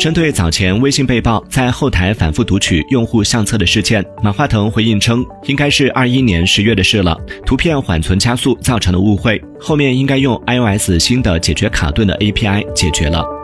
针对早前微信被曝在后台反复读取用户相册的事件，马化腾回应称，应该是二一年十月的事了，图片缓存加速造成的误会，后面应该用 iOS 新的解决卡顿的 API 解决了。